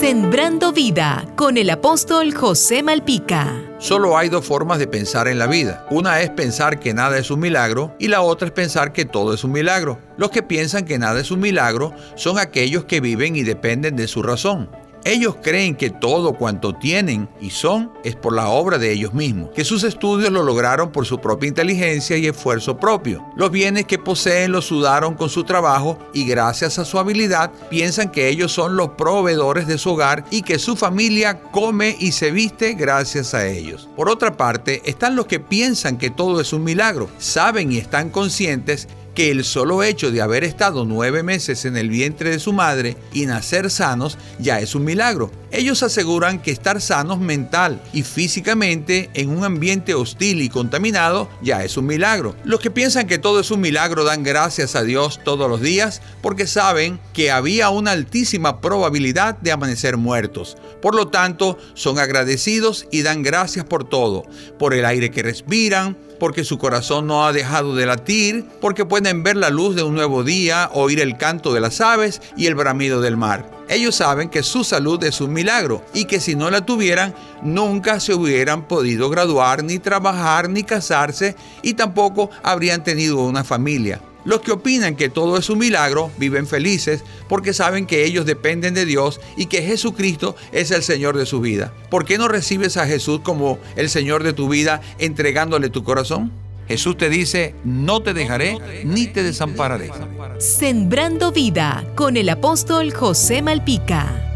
Sembrando vida con el apóstol José Malpica. Solo hay dos formas de pensar en la vida. Una es pensar que nada es un milagro y la otra es pensar que todo es un milagro. Los que piensan que nada es un milagro son aquellos que viven y dependen de su razón. Ellos creen que todo cuanto tienen y son es por la obra de ellos mismos, que sus estudios lo lograron por su propia inteligencia y esfuerzo propio. Los bienes que poseen los sudaron con su trabajo y gracias a su habilidad piensan que ellos son los proveedores de su hogar y que su familia come y se viste gracias a ellos. Por otra parte, están los que piensan que todo es un milagro, saben y están conscientes que el solo hecho de haber estado nueve meses en el vientre de su madre y nacer sanos ya es un milagro. Ellos aseguran que estar sanos mental y físicamente en un ambiente hostil y contaminado ya es un milagro. Los que piensan que todo es un milagro dan gracias a Dios todos los días porque saben que había una altísima probabilidad de amanecer muertos. Por lo tanto, son agradecidos y dan gracias por todo, por el aire que respiran, porque su corazón no ha dejado de latir, porque pueden ver la luz de un nuevo día, oír el canto de las aves y el bramido del mar. Ellos saben que su salud es un milagro y que si no la tuvieran, nunca se hubieran podido graduar, ni trabajar, ni casarse y tampoco habrían tenido una familia. Los que opinan que todo es un milagro viven felices porque saben que ellos dependen de Dios y que Jesucristo es el Señor de su vida. ¿Por qué no recibes a Jesús como el Señor de tu vida entregándole tu corazón? Jesús te dice, no te dejaré ni te desampararé. Sembrando vida con el apóstol José Malpica.